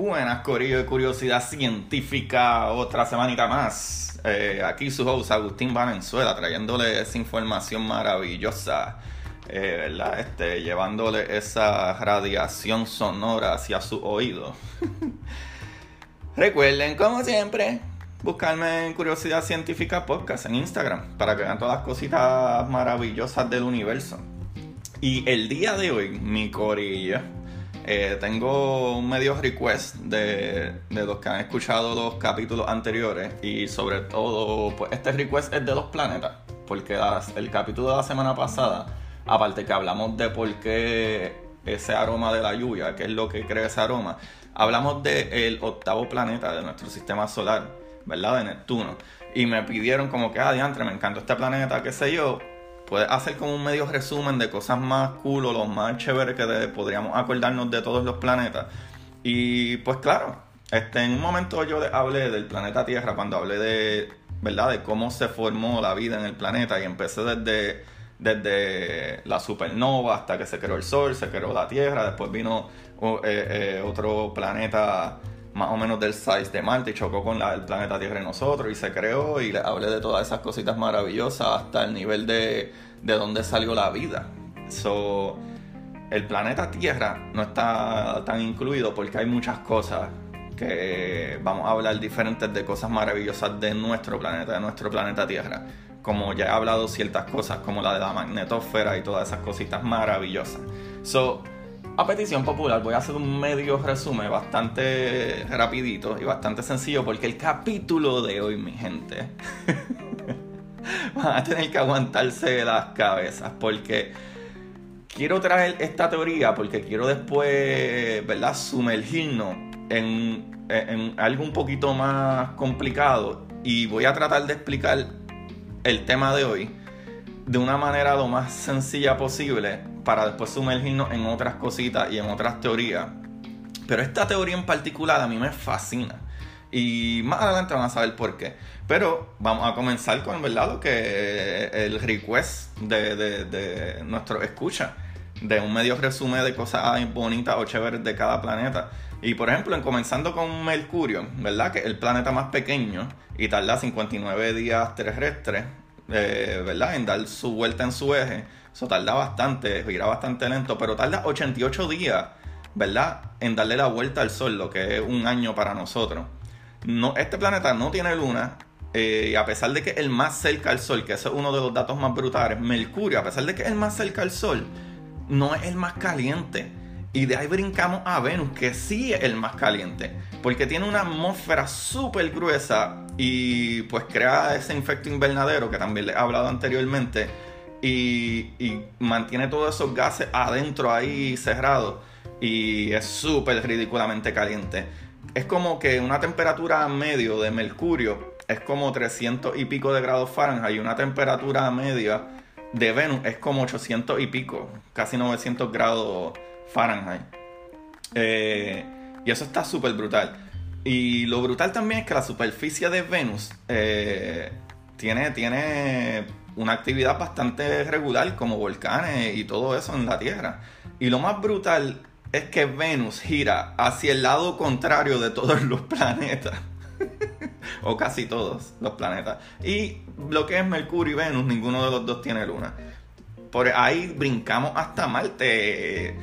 Buenas, Corillo Curiosidad Científica, otra semanita más. Eh, aquí su host Agustín Valenzuela trayéndole esa información maravillosa, eh, ¿verdad? Este, llevándole esa radiación sonora hacia su oído. Recuerden, como siempre, buscarme en Curiosidad Científica Podcast en Instagram para que vean todas las cositas maravillosas del universo. Y el día de hoy, mi Corillo eh, tengo un medio request de, los que han escuchado los capítulos anteriores y sobre todo, pues este request es de los planetas, porque el capítulo de la semana pasada, aparte que hablamos de por qué ese aroma de la lluvia, que es lo que crea ese aroma, hablamos del octavo planeta de nuestro sistema solar, ¿verdad? De Neptuno. Y me pidieron como que, ah, diantre, me encanta este planeta, qué sé yo puedes hacer como un medio resumen de cosas más cool los más chéveres que podríamos acordarnos de todos los planetas. Y pues claro, este, en un momento yo hablé del planeta Tierra cuando hablé de, ¿verdad? De cómo se formó la vida en el planeta y empecé desde, desde la supernova hasta que se creó el Sol, se creó la Tierra, después vino eh, eh, otro planeta más o menos del size de Marte y chocó con el planeta Tierra y nosotros y se creó y le hablé de todas esas cositas maravillosas hasta el nivel de, de dónde salió la vida. So, el planeta Tierra no está tan incluido porque hay muchas cosas que vamos a hablar diferentes de cosas maravillosas de nuestro planeta, de nuestro planeta Tierra. Como ya he hablado ciertas cosas como la de la magnetosfera y todas esas cositas maravillosas. So, a petición popular voy a hacer un medio resumen bastante rapidito y bastante sencillo porque el capítulo de hoy, mi gente, van a tener que aguantarse las cabezas porque quiero traer esta teoría porque quiero después, ¿verdad?, sumergirnos en, en algo un poquito más complicado y voy a tratar de explicar el tema de hoy de una manera lo más sencilla posible para después sumergirnos en otras cositas y en otras teorías. Pero esta teoría en particular a mí me fascina. Y más adelante van a saber por qué. Pero vamos a comenzar con ¿verdad? lo que el request de, de, nuestro escucha. De un medio resumen de cosas bonitas o chéveres de cada planeta. Y por ejemplo, en comenzando con Mercurio, ¿verdad? Que es el planeta más pequeño y tarda 59 días terrestres, eh, ¿verdad? En dar su vuelta en su eje. Eso tarda bastante, gira bastante lento, pero tarda 88 días, ¿verdad? En darle la vuelta al Sol, lo que es un año para nosotros. No, este planeta no tiene luna, eh, y a pesar de que es el más cerca al Sol, que ese es uno de los datos más brutales, Mercurio, a pesar de que es el más cerca al Sol, no es el más caliente. Y de ahí brincamos a Venus, que sí es el más caliente, porque tiene una atmósfera súper gruesa y pues crea ese efecto invernadero que también le he hablado anteriormente y, mantiene todos esos gases adentro ahí cerrados y es súper ridículamente caliente. Es como que una temperatura medio de mercurio es como 300 y pico de grados Fahrenheit y una temperatura media de Venus es como 800 y pico, casi 900 grados Fahrenheit. Eh, y eso está súper brutal. Y lo brutal también es que la superficie de Venus eh, tiene, tiene una actividad bastante regular como volcanes y todo eso en la Tierra. Y lo más brutal es que Venus gira hacia el lado contrario de todos los planetas. o casi todos los planetas. Y lo que es Mercurio y Venus, ninguno de los dos tiene luna. Por ahí brincamos hasta Marte.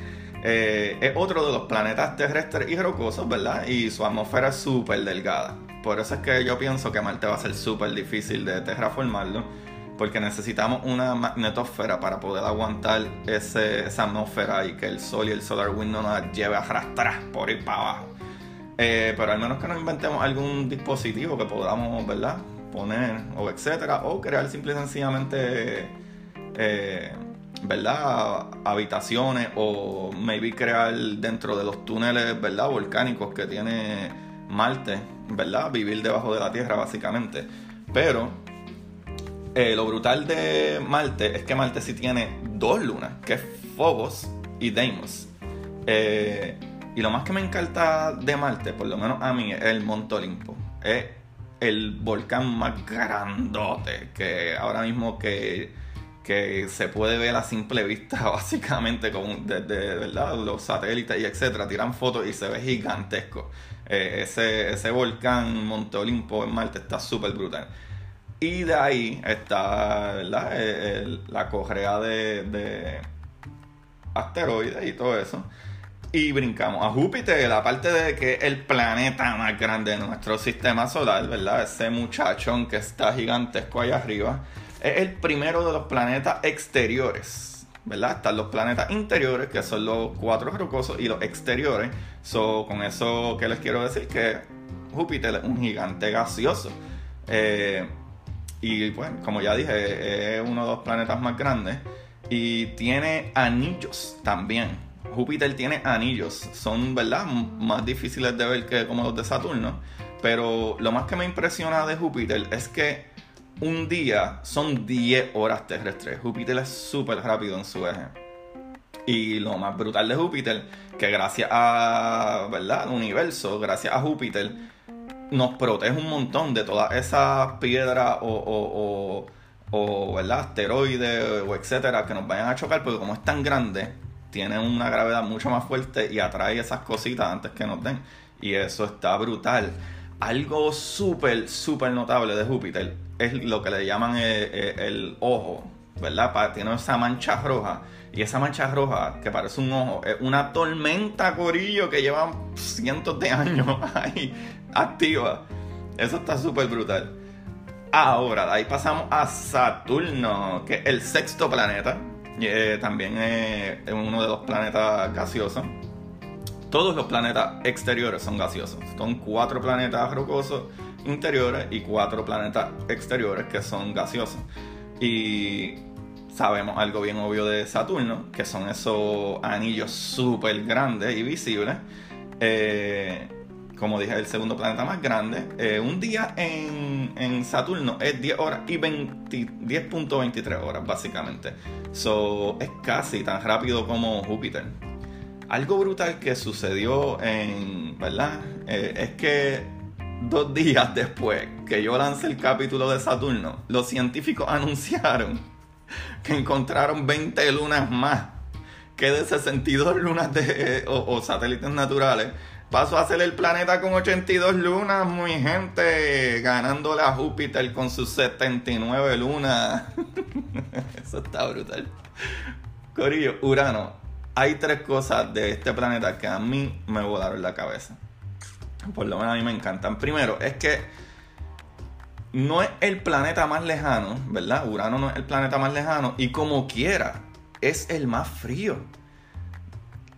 Eh, es otro de los planetas terrestres y rocosos, ¿verdad? Y su atmósfera es súper delgada. Por eso es que yo pienso que Marte va a ser súper difícil de terraformarlo porque necesitamos una magnetosfera para poder aguantar esa atmósfera y que el sol y el solar wind no nos lleve a arrastrar por ir para abajo. Eh, pero al menos que nos inventemos algún dispositivo que podamos, ¿verdad? Poner o etcétera, o crear simple y sencillamente, eh, ¿verdad? Habitaciones o maybe crear dentro de los túneles, ¿verdad? Volcánicos que tiene Marte, ¿verdad? Vivir debajo de la Tierra básicamente. Pero eh, lo brutal de Marte es que Marte sí tiene dos lunas, que es Phobos y Deimos. Eh, y lo más que me encanta de Marte, por lo menos a mí, es el Monte Olimpo. Es el volcán más grandote que ahora mismo que, que se puede ver a simple vista básicamente con, desde ¿verdad? los satélites y etcétera, tiran fotos y se ve gigantesco. Eh, ese, ese volcán Monte Olimpo en Marte está súper brutal. Y de ahí está ¿verdad? Eh, la correa de, de asteroides y todo eso. Y brincamos a Júpiter, aparte de que el planeta más grande de nuestro sistema solar, ¿verdad? Ese muchachón que está gigantesco allá arriba, es el primero de los planetas exteriores, ¿verdad? Están los planetas interiores, que son los cuatro rocosos, y los exteriores. So, con eso que les quiero decir que Júpiter es un gigante gaseoso. Eh, y bueno, como ya dije, es uno de los planetas más grandes. Y tiene anillos también. Júpiter tiene anillos, son, ¿verdad? Más difíciles de ver que como los de Saturno. Pero lo más que me impresiona de Júpiter es que un día son 10 horas terrestres. Júpiter es súper rápido en su eje. Y lo más brutal de Júpiter, que gracias a, ¿verdad? Universo, gracias a Júpiter, nos protege un montón de todas esas piedras o, o, o, ¿verdad? asteroides o etcétera que nos vayan a chocar, porque como es tan grande, tiene una gravedad mucho más fuerte y atrae esas cositas antes que nos den. Y eso está brutal. Algo súper, súper notable de Júpiter es lo que le llaman eh, eh, el, ojo, ¿verdad? Tiene esa mancha roja. Y esa mancha roja, que parece un ojo, es una tormenta corillo que lleva cientos de años ahí activa. Eso está súper brutal. Ahora, de ahí pasamos a Saturno, que es el sexto planeta eh, también es uno de los planetas gaseosos. Todos los planetas exteriores son gaseosos. Son cuatro planetas rocosos interiores y cuatro planetas exteriores que son gaseosos. Y sabemos algo bien obvio de Saturno, que son esos anillos súper grandes y visibles. Eh, como dije, el segundo planeta más grande. Eh, un día en, en, Saturno es 10 horas y 10.23 horas, básicamente. Es casi tan rápido como Júpiter. Algo brutal que sucedió en. ¿Verdad? Eh, es que dos días después que yo lancé el capítulo de Saturno, los científicos anunciaron que encontraron 20 lunas más que de 62 lunas de, o satélites naturales Pasó a ser el planeta con 82 lunas, muy gente, ganándole a Júpiter con sus 79 lunas. Eso está brutal. Corillo, Urano. Hay tres cosas de este planeta que a mí me volaron la cabeza. Por lo menos a mí me encantan. Primero, es que no es el planeta más lejano, ¿verdad? Urano no es el planeta más lejano y como quiera, es el más frío.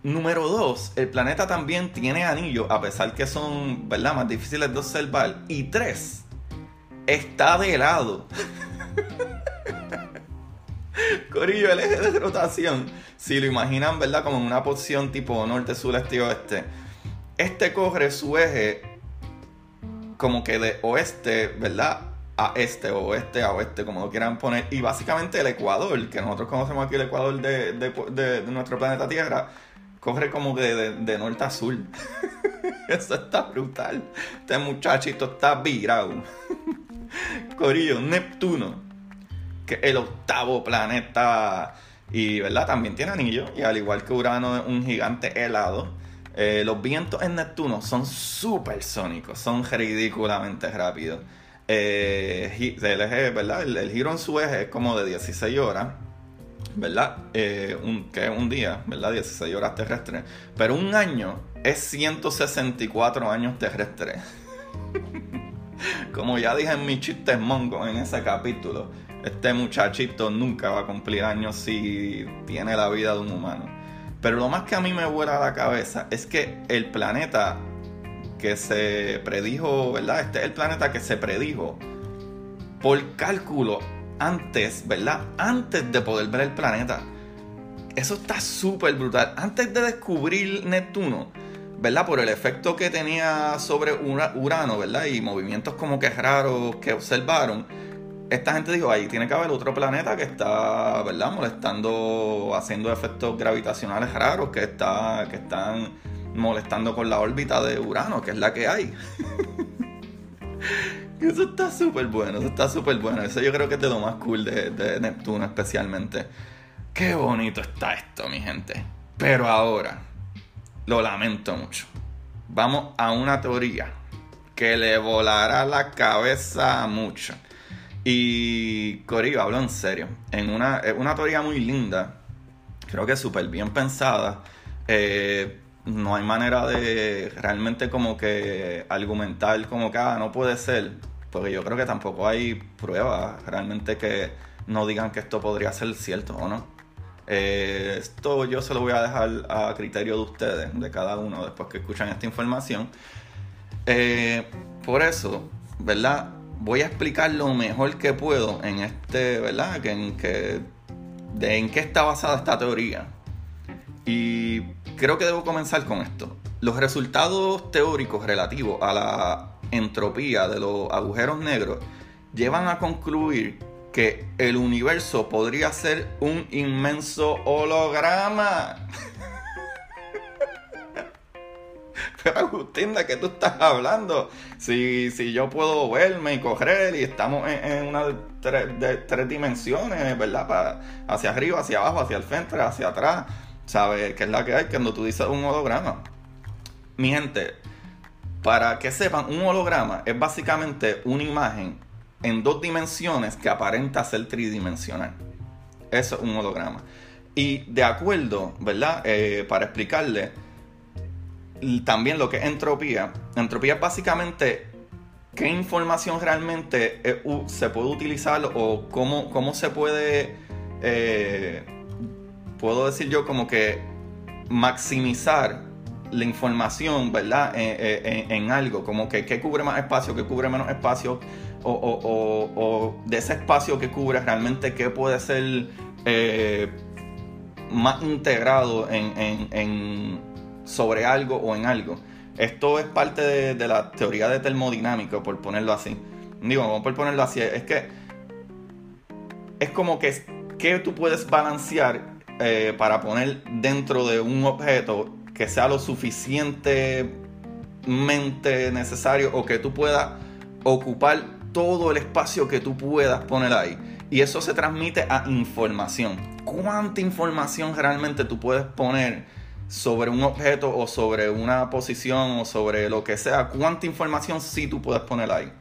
Número dos, el planeta también tiene anillos, a pesar que son, ¿verdad?, más difíciles de observar. Y tres, está de lado. Corillo, el eje de rotación, si lo imaginan, ¿verdad?, como en una posición tipo norte, sur, este y oeste. Este corre su eje como que de oeste, ¿verdad? A este, oeste a oeste, como lo quieran poner. Y básicamente el Ecuador, que nosotros conocemos aquí el Ecuador de, de nuestro planeta Tierra, corre como que de, norte a sur. Eso está brutal. Este muchachito está virado. Corillo, Neptuno, que es el octavo planeta. Y, ¿verdad? También tiene anillo. Y al igual que Urano es un gigante helado. Eh, los vientos en Neptuno son súper sónicos. Son ridículamente rápidos. Eh, el eje, giro en su eje es como de 16 horas. ¿verdad? Eh, que es un día, ¿verdad? 16 horas terrestres. Pero un año es 164 años terrestres. Como ya dije en mi chiste mongo en ese capítulo, este muchachito nunca va a cumplir años si tiene la vida de un humano. Pero lo más que a mí me vuela la cabeza es que el planeta que se predijo, ¿verdad? Este es el planeta que se predijo por cálculo antes, ¿verdad? Antes de poder ver el planeta. Eso está súper brutal. Antes de descubrir Neptuno, ¿verdad? Por el efecto que tenía sobre Urano, ¿verdad? Y movimientos como que raros que observaron. Esta gente dijo, ahí tiene que haber otro planeta que está, ¿verdad? Molestando, haciendo efectos gravitacionales raros, que, está, que están molestando con la órbita de Urano, que es la que hay. Eso está súper bueno, eso está súper bueno. Eso yo creo que es de lo más cool de, de Neptuno especialmente. Qué bonito está esto, mi gente. Pero ahora, lo lamento mucho. Vamos a una teoría que le volará la cabeza a mucho. Y Corillo, hablo en serio. En una, una teoría muy linda, creo que súper bien pensada. Eh, no hay manera de realmente como que argumentar como que ah, no puede ser. Porque yo creo que tampoco hay pruebas realmente que no digan que esto podría ser cierto o no. Eh, esto yo se lo voy a dejar a criterio de ustedes, de cada uno, después que escuchan esta información. Eh, por eso, ¿verdad? Voy a explicar lo mejor que puedo en este, ¿verdad? Que, en, que, de en qué está basada esta teoría. Y creo que debo comenzar con esto. Los resultados teóricos relativos a la entropía de los agujeros negros llevan a concluir que el universo podría ser un inmenso holograma. Pero Agustín, ¿de qué tú estás hablando? Si, si yo puedo verme y correr y estamos en, una de tres, dimensiones, ¿verdad? hacia arriba, hacia abajo, hacia el frente, hacia atrás. ¿Sabes? ¿Qué es la que hay cuando tú dices un holograma? Mi gente, para que sepan, un holograma es básicamente una imagen en dos dimensiones que aparenta ser tridimensional. Eso es un holograma. Y de acuerdo, ¿verdad? Eh, para explicarle también lo que es entropía. Entropía es básicamente qué información realmente eh, se puede utilizar o cómo, cómo se puede, eh, puedo decir yo, como que maximizar la información, ¿verdad? En, algo, como que qué cubre más espacio, qué cubre menos espacio, o, de ese espacio que cubre realmente qué puede ser eh, más integrado en, sobre algo o en algo. Esto es parte de, la teoría de termodinámica, por ponerlo así. Digo, vamos por ponerlo así, es que es como que, que tú puedes balancear eh, para poner dentro de un objeto que sea lo suficientemente necesario o que tú puedas ocupar todo el espacio que tú puedas poner ahí. Y eso se transmite a información. ¿Cuánta información realmente tú puedes poner sobre un objeto o sobre una posición o sobre lo que sea? ¿Cuánta información sí tú puedes poner ahí?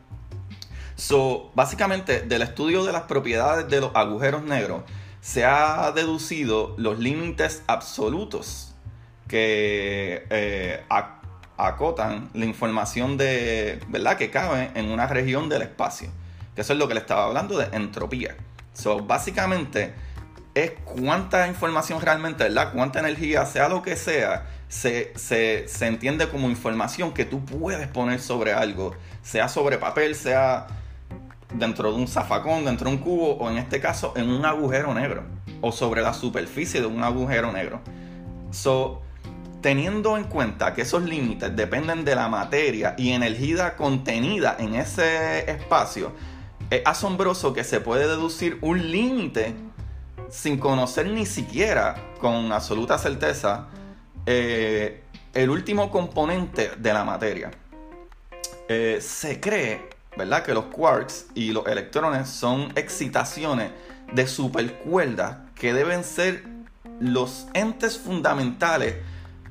So, básicamente, del estudio de las propiedades de los agujeros negros, se ha deducido los límites absolutos que eh, acotan la información de, ¿verdad? que cabe en una región del espacio. Eso es lo que le estaba hablando de entropía. So, básicamente es cuánta información realmente, ¿verdad? Cuánta energía, sea lo que sea, se, se, se entiende como información que tú puedes poner sobre algo, sea sobre papel, sea dentro de un zafacón, dentro de un cubo o en este caso en un agujero negro o sobre la superficie de un agujero negro. So, teniendo en cuenta que esos límites dependen de la materia y energía contenida en ese espacio, es asombroso que se puede deducir un límite sin conocer ni siquiera con absoluta certeza eh, el último componente de la materia. Eh, se cree, ¿verdad?, que los quarks y los electrones son excitaciones de supercuerdas que deben ser los entes fundamentales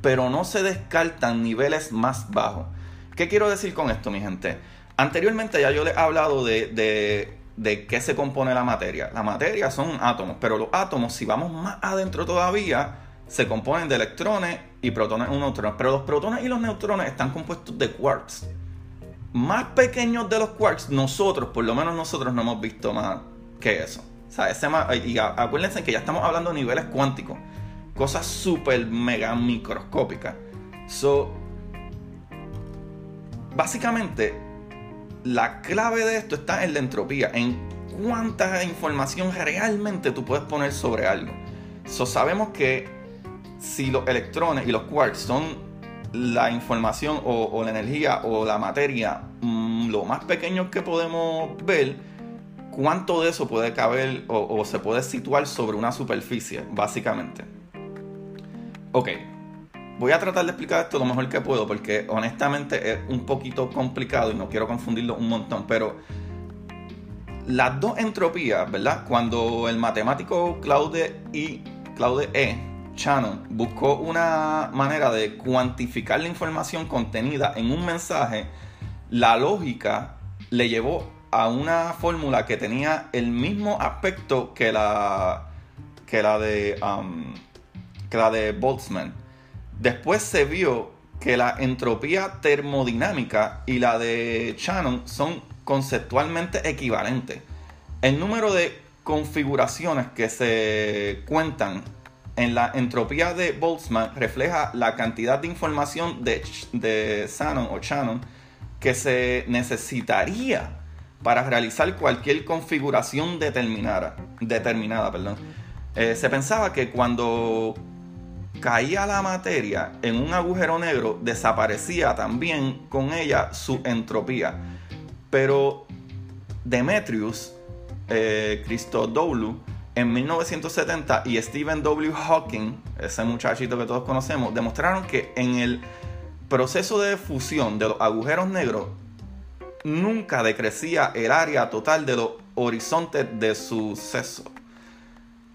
pero no se descartan niveles más bajos. ¿Qué quiero decir con esto, mi gente? Anteriormente ya yo les he hablado de, de, qué se compone la materia. La materia son átomos, pero los átomos, si vamos más adentro todavía, se componen de electrones y protones y neutrones. Pero los protones y los neutrones están compuestos de quarks. Más pequeños de los quarks, nosotros, por lo menos nosotros, no hemos visto más que eso. Más, y acuérdense que ya estamos hablando de niveles cuánticos cosas súper mega microscópicas. So, básicamente, la clave de esto está en la entropía, en cuánta información realmente tú puedes poner sobre algo. So, sabemos que si los electrones y los quarks son la información o, la energía o la materia mm, lo más pequeño que podemos ver, cuánto de eso puede caber o se puede situar sobre una superficie, básicamente. Ok, voy a tratar de explicar esto lo mejor que puedo porque honestamente es un poquito complicado y no quiero confundirlo un montón, pero las dos entropías, ¿verdad? Cuando el matemático Claude E. Claude E. Shannon buscó una manera de cuantificar la información contenida en un mensaje, la lógica le llevó a una fórmula que tenía el mismo aspecto que la que la de um, que la de Boltzmann. Después se vio que la entropía termodinámica y la de Shannon son conceptualmente equivalentes. El número de configuraciones que se cuentan en la entropía de Boltzmann refleja la cantidad de información de, de Shannon o Shannon que se necesitaría para realizar cualquier configuración determinada. determinada perdón. Eh, se pensaba que cuando caía la materia en un agujero negro, desaparecía también con ella su entropía. Pero Demetrius, eh, Christodoulou, en 1970 y Stephen W. Hawking, ese muchachito que todos conocemos, demostraron que en el proceso de fusión de los agujeros negros nunca decrecía el área total de los horizontes de suceso.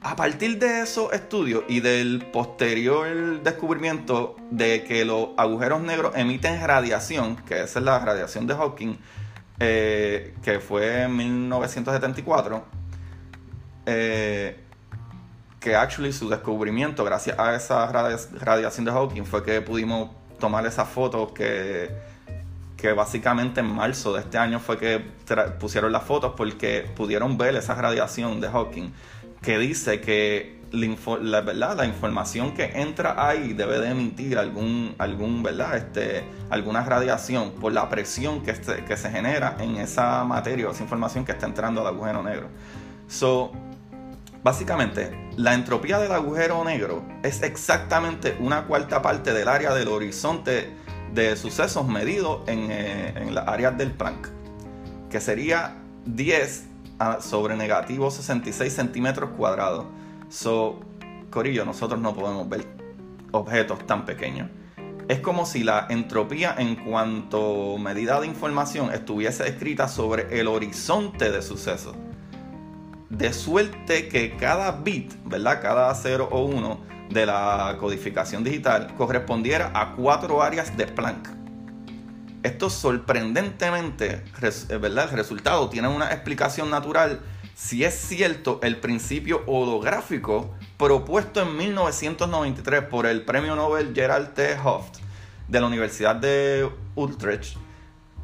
A partir de esos estudios y del posterior descubrimiento de que los agujeros negros emiten radiación, que esa es la radiación de Hawking, eh, que fue en 1974, eh, que actually su descubrimiento, gracias a esa radiación de Hawking, fue que pudimos tomar esas fotos que que básicamente en marzo de este año fue que pusieron las fotos porque pudieron ver esa radiación de Hawking que dice que la, ¿verdad? la información que entra ahí debe de emitir algún, algún ¿verdad? Este, alguna radiación por la presión que, este, que se genera en esa materia o esa información que está entrando al agujero negro. So, básicamente, la entropía del agujero negro es exactamente una cuarta parte del área del horizonte de sucesos medidos en, eh, en las áreas del Planck, que sería 10 sobre negativo 66 centímetros cuadrados. So, Corillo, nosotros no podemos ver objetos tan pequeños. Es como si la entropía en cuanto medida de información estuviese escrita sobre el horizonte de sucesos. De suerte que cada bit, ¿verdad? Cada 0 o 1 de la codificación digital correspondiera a cuatro áreas de Planck. Esto sorprendentemente, eh, ¿verdad? El resultado tiene una explicación natural si es cierto el principio holográfico propuesto en 1993 por el premio Nobel Gerald T. Hooft de la Universidad de Utrecht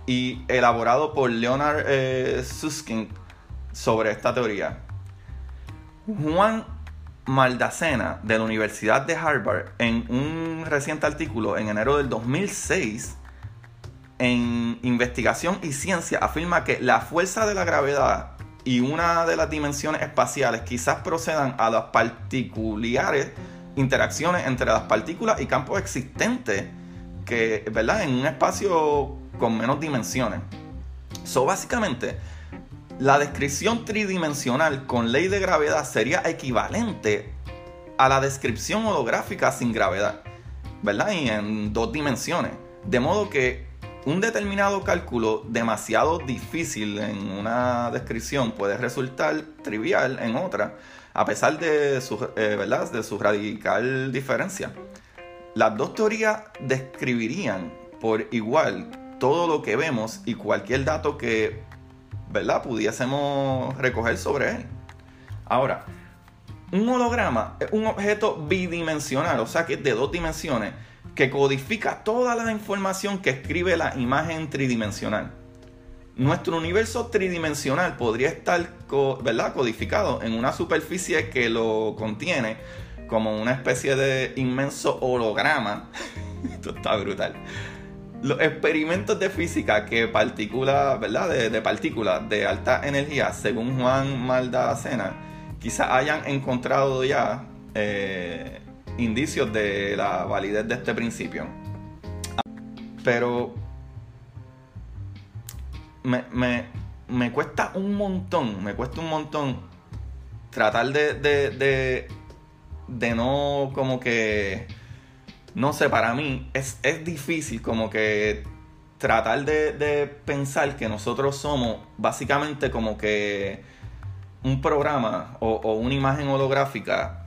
y elaborado por Leonard eh, Susskind sobre esta teoría. Juan Maldacena de la Universidad de Harvard en un reciente artículo en enero del 2006 en Investigación y Ciencia afirma que la fuerza de la gravedad y una de las dimensiones espaciales quizás procedan a las particulares interacciones entre las partículas y campos existentes ¿verdad? En un espacio con menos dimensiones. So, básicamente, la descripción tridimensional con ley de gravedad sería equivalente a la descripción holográfica sin gravedad, ¿verdad? Y en dos dimensiones. De modo que un determinado cálculo demasiado difícil en una descripción puede resultar trivial en otra, a pesar de su, eh. De su radical diferencia. Las dos teorías describirían por igual todo lo que vemos y cualquier dato que ¿verdad? Pudiésemos recoger sobre él. Ahora, un holograma es un objeto bidimensional, o sea que es de dos dimensiones, que codifica toda la información que escribe la imagen tridimensional. Nuestro universo tridimensional podría estar ¿verdad? codificado en una superficie que lo contiene como una especie de inmenso holograma. Esto está brutal los experimentos de física que partículas, ¿verdad? De, partículas de alta energía, según Juan Maldacena, quizás hayan encontrado ya eh, indicios de la validez de este principio. Pero me, me, cuesta un montón, me cuesta un montón tratar de, de, de, no como que no sé, para mí es, es difícil como que tratar de, de, pensar que nosotros somos básicamente como que un programa o, una imagen holográfica.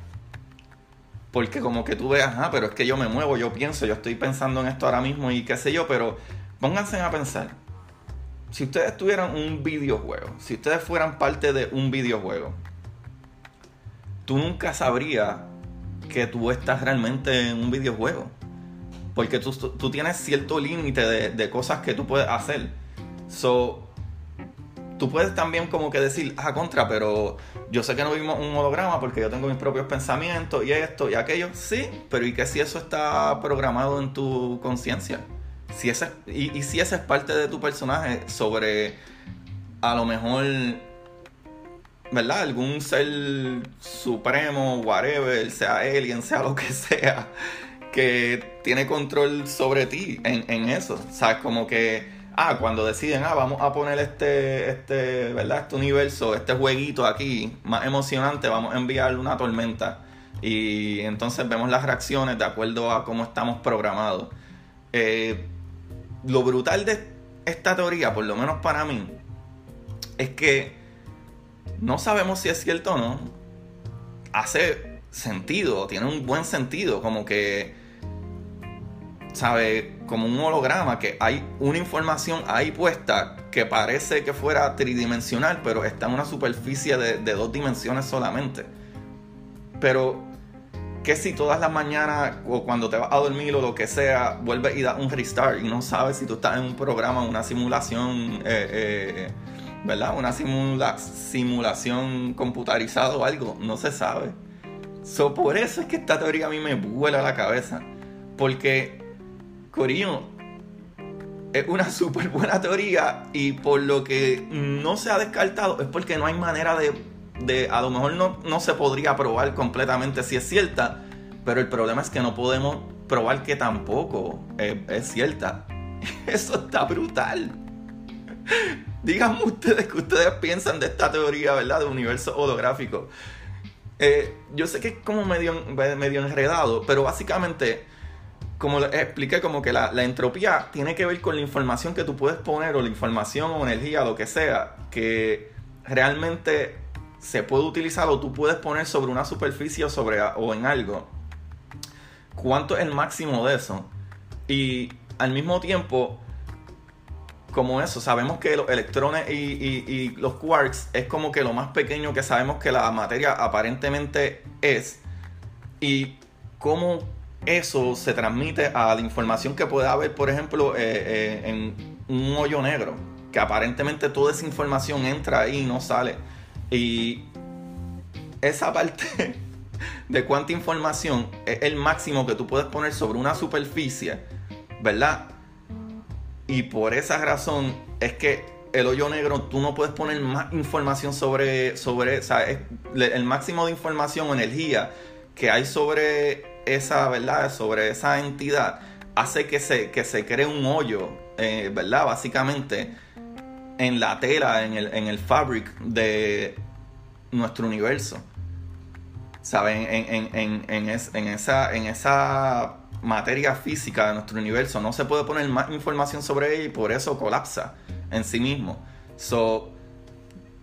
Porque como que tú veas, ah, pero es que yo me muevo, yo pienso, yo estoy pensando en esto ahora mismo y qué sé yo, pero pónganse a pensar. Si ustedes tuvieran un videojuego, si ustedes fueran parte de un videojuego, tú nunca sabrías que tú estás realmente en un videojuego. Porque tú, tú tienes cierto límite de, de, cosas que tú puedes hacer. So, tú puedes también como que decir, ah, contra, pero yo sé que no vimos un holograma porque yo tengo mis propios pensamientos y esto y aquello. Sí, pero ¿y qué si eso está programado en tu conciencia? Si y, si esa es parte de tu personaje sobre a lo mejor ¿verdad? Algún ser supremo, whatever, sea alien, sea lo que sea, que tiene control sobre ti en, eso. O como que, ah, cuando deciden, ah, vamos a poner este, este, ¿verdad? Este universo, este jueguito aquí, más emocionante, vamos a enviarle una tormenta. Y entonces vemos las reacciones de acuerdo a cómo estamos programados. Eh, lo brutal de esta teoría, por lo menos para mí, es que no sabemos si es cierto o no. Hace sentido, tiene un buen sentido, como que, ¿sabe? Como un holograma, que hay una información ahí puesta que parece que fuera tridimensional, pero está en una superficie de, dos dimensiones solamente. Pero, ¿qué si todas las mañanas o cuando te vas a dormir o lo que sea, vuelves y das un restart y no sabes si tú estás en un programa, una simulación? Eh, eh, ¿verdad? Una simula simulación computarizada o algo, no se sabe. So, por eso es que esta teoría a mí me vuela la cabeza. Porque, Corillo, es una súper buena teoría y por lo que no se ha descartado es porque no hay manera de, de a lo mejor no, no se podría probar completamente si es cierta, pero el problema es que no podemos probar que tampoco es, cierta. Eso está brutal. Díganme ustedes qué ustedes piensan de esta teoría, ¿verdad? De universo holográfico. Eh, yo sé que es como medio, medio enredado, pero básicamente, como les expliqué, como que la, entropía tiene que ver con la información que tú puedes poner, o la información o energía, lo que sea, que realmente se puede utilizar o tú puedes poner sobre una superficie o, sobre, o en algo. ¿Cuánto es el máximo de eso? Y al mismo tiempo, como eso, sabemos que los electrones y, y, los quarks es como que lo más pequeño que sabemos que la materia aparentemente es. Y cómo eso se transmite a la información que puede haber, por ejemplo, eh, eh, en un hoyo negro. Que aparentemente toda esa información entra ahí y no sale. Y esa parte de cuánta información es el máximo que tú puedes poner sobre una superficie, ¿verdad? Y por esa razón es que el hoyo negro tú no puedes poner más información sobre, sobre o sea, el máximo de información o energía que hay sobre esa, ¿verdad? Sobre esa entidad hace que se, que se cree un hoyo, eh, ¿verdad? Básicamente en la tela, en el, en el fabric de nuestro universo. ¿Saben? En, en, en, en, en esa, en esa materia física de nuestro universo. No se puede poner más información sobre ella y por eso colapsa en sí mismo. So,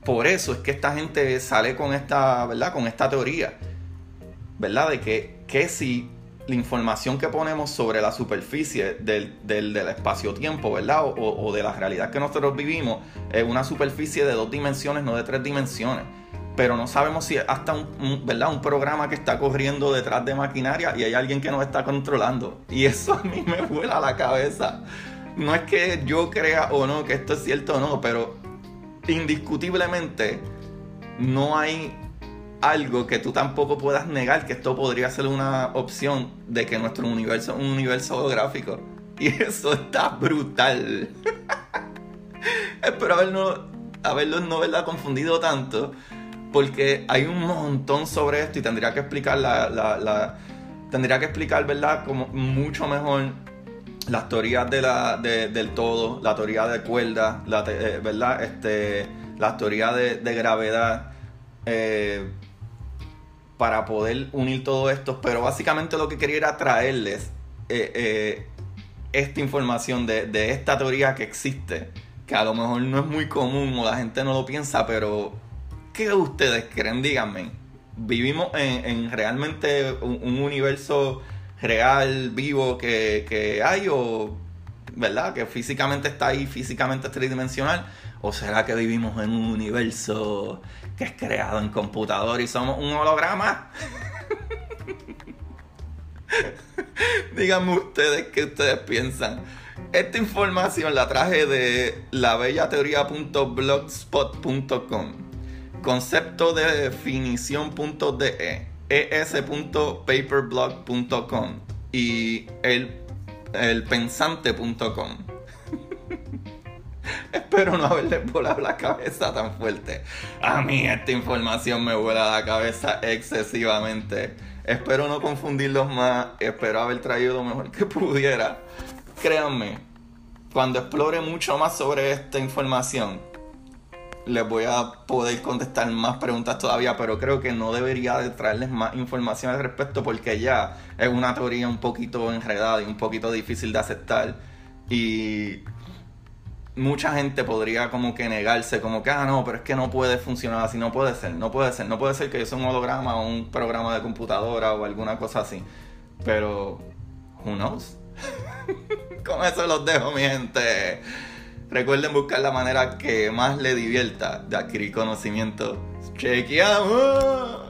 por eso es que esta gente sale con esta, ¿verdad? Con esta teoría, ¿verdad? De que, que si la información que ponemos sobre la superficie del, del, espacio-tiempo, ¿verdad? O, o, de la realidad que nosotros vivimos, es una superficie de dos dimensiones, no de tres dimensiones pero no sabemos si hasta un, ¿verdad? un programa que está corriendo detrás de maquinaria y hay alguien que nos está controlando. Y eso a mí me vuela la cabeza. No es que yo crea o no que esto es cierto o no, pero indiscutiblemente no hay algo que tú tampoco puedas negar que esto podría ser una opción de que nuestro universo es un universo holográfico. Y eso está brutal. Espero haberlo, no ¿verdad? confundido tanto porque hay un montón sobre esto y tendría que explicar la, la, la tendría que explicar, ¿verdad? Como mucho mejor las teorías de la, de, del todo, la teoría de cuerdas, la eh, ¿verdad? Este, la teoría de, de gravedad, eh, para poder unir todo esto. Pero básicamente lo que quería era traerles eh, eh, esta información de, esta teoría que existe, que a lo mejor no es muy común o la gente no lo piensa, pero ¿qué ustedes creen? Díganme. ¿Vivimos en, realmente un, universo real, vivo que, que hay o, ¿verdad? Que físicamente está ahí, físicamente es tridimensional. ¿O será que vivimos en un universo que es creado en computador y somos un holograma? Díganme ustedes qué ustedes piensan. Esta información la traje de labellateoría.blogspot.com, concepto de definición.de, es.paperblog.com y el, elpensante.com. Espero no haberle volado la cabeza tan fuerte. A mí esta información me vuela la cabeza excesivamente. Espero no confundirlos más. Espero haber traído lo mejor que pudiera. Créanme, cuando explore mucho más sobre esta información, les voy a poder contestar más preguntas todavía, pero creo que no debería de traerles más información al respecto porque ya es una teoría un poquito enredada y un poquito difícil de aceptar. Y mucha gente podría como que negarse, como que, ah, no, pero es que no puede funcionar así, no puede ser, no puede ser, no puede ser que yo sea un holograma o un programa de computadora o alguna cosa así. Pero, who knows? Con eso los dejo, mi gente. Recuerden buscar la manera que más le divierta de adquirir conocimiento. ¡Chequeamos!